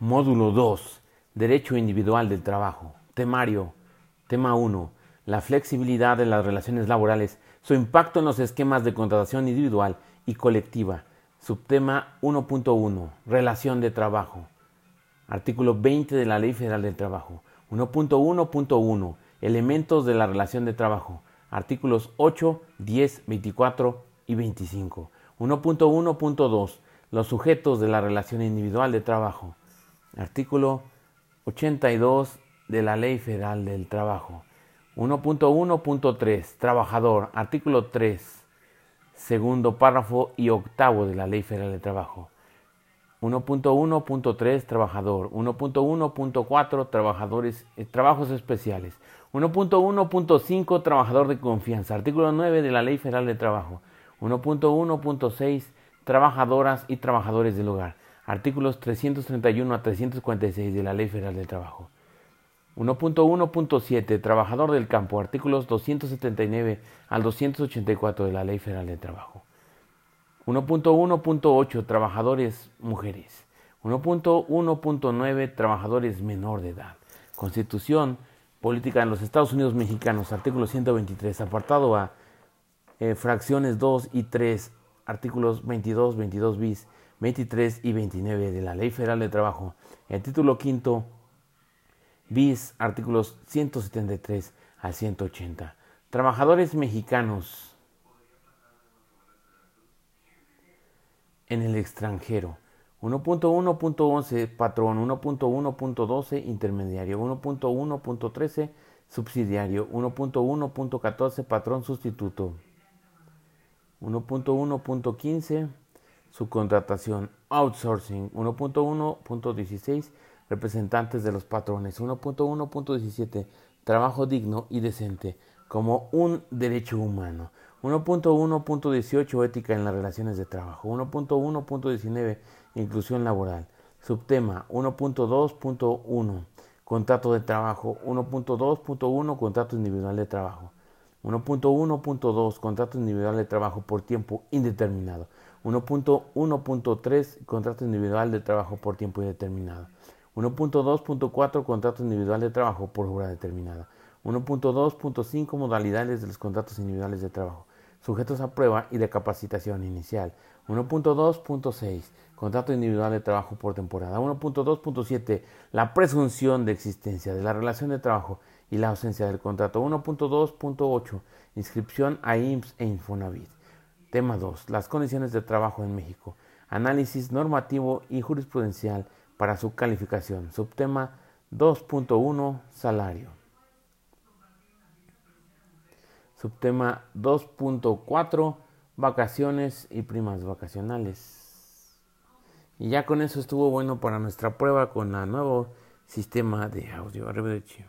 Módulo 2. Derecho individual del trabajo. Temario. Tema 1. La flexibilidad de las relaciones laborales, su impacto en los esquemas de contratación individual y colectiva. Subtema 1.1. Relación de trabajo. Artículo 20 de la Ley Federal del Trabajo. 1.1.1. Elementos de la relación de trabajo. Artículos 8, 10, 24 y 25. 1.1.2. Los sujetos de la relación individual de trabajo. Artículo 82 de la Ley Federal del Trabajo. 1.1.3. Trabajador. Artículo 3. Segundo párrafo y octavo de la Ley Federal del Trabajo. 1.1.3 trabajador, 1.1.4 trabajadores, eh, trabajos especiales, 1.1.5 trabajador de confianza, artículo 9 de la Ley Federal de Trabajo, 1.1.6 trabajadoras y trabajadores del hogar, artículos 331 a 346 de la Ley Federal del Trabajo. 1.1.7 Trabajador del campo, artículos 279 al 284 de la Ley Federal del Trabajo. 1.1.8 Trabajadores mujeres. 1.1.9 Trabajadores menor de edad. Constitución Política en los Estados Unidos Mexicanos, artículo 123, apartado A, eh, fracciones 2 y 3, artículos 22, 22 bis, 23 y 29 de la Ley Federal de Trabajo. El título quinto bis, artículos 173 al 180. Trabajadores mexicanos en el extranjero. 1.1.11 patrón, 1.1.12 intermediario, 1.1.13 subsidiario, 1.1.14 patrón sustituto, 1.1.15 subcontratación, outsourcing, 1.1.16 representantes de los patrones, 1.1.17 trabajo digno y decente como un derecho humano, 1.1.18 Ética en las relaciones de trabajo. 1.1.19 Inclusión laboral. Subtema 1.2.1 Contrato de trabajo. 1.2.1 Contrato individual de trabajo. 1.1.2 Contrato individual de trabajo por tiempo indeterminado. 1.1.3 Contrato individual de trabajo por tiempo indeterminado. 1.2.4 Contrato individual de trabajo por hora determinada. 1.2.5 Modalidades de los contratos individuales de trabajo sujetos a prueba y de capacitación inicial. 1.2.6 Contrato individual de trabajo por temporada. 1.2.7 La presunción de existencia de la relación de trabajo y la ausencia del contrato. 1.2.8 Inscripción a IMSS e Infonavit. Tema 2. Las condiciones de trabajo en México. Análisis normativo y jurisprudencial para su calificación. Subtema 2.1 Salario. Subtema 2.4, vacaciones y primas vacacionales. Y ya con eso estuvo bueno para nuestra prueba con el nuevo sistema de audio. Arrivederci.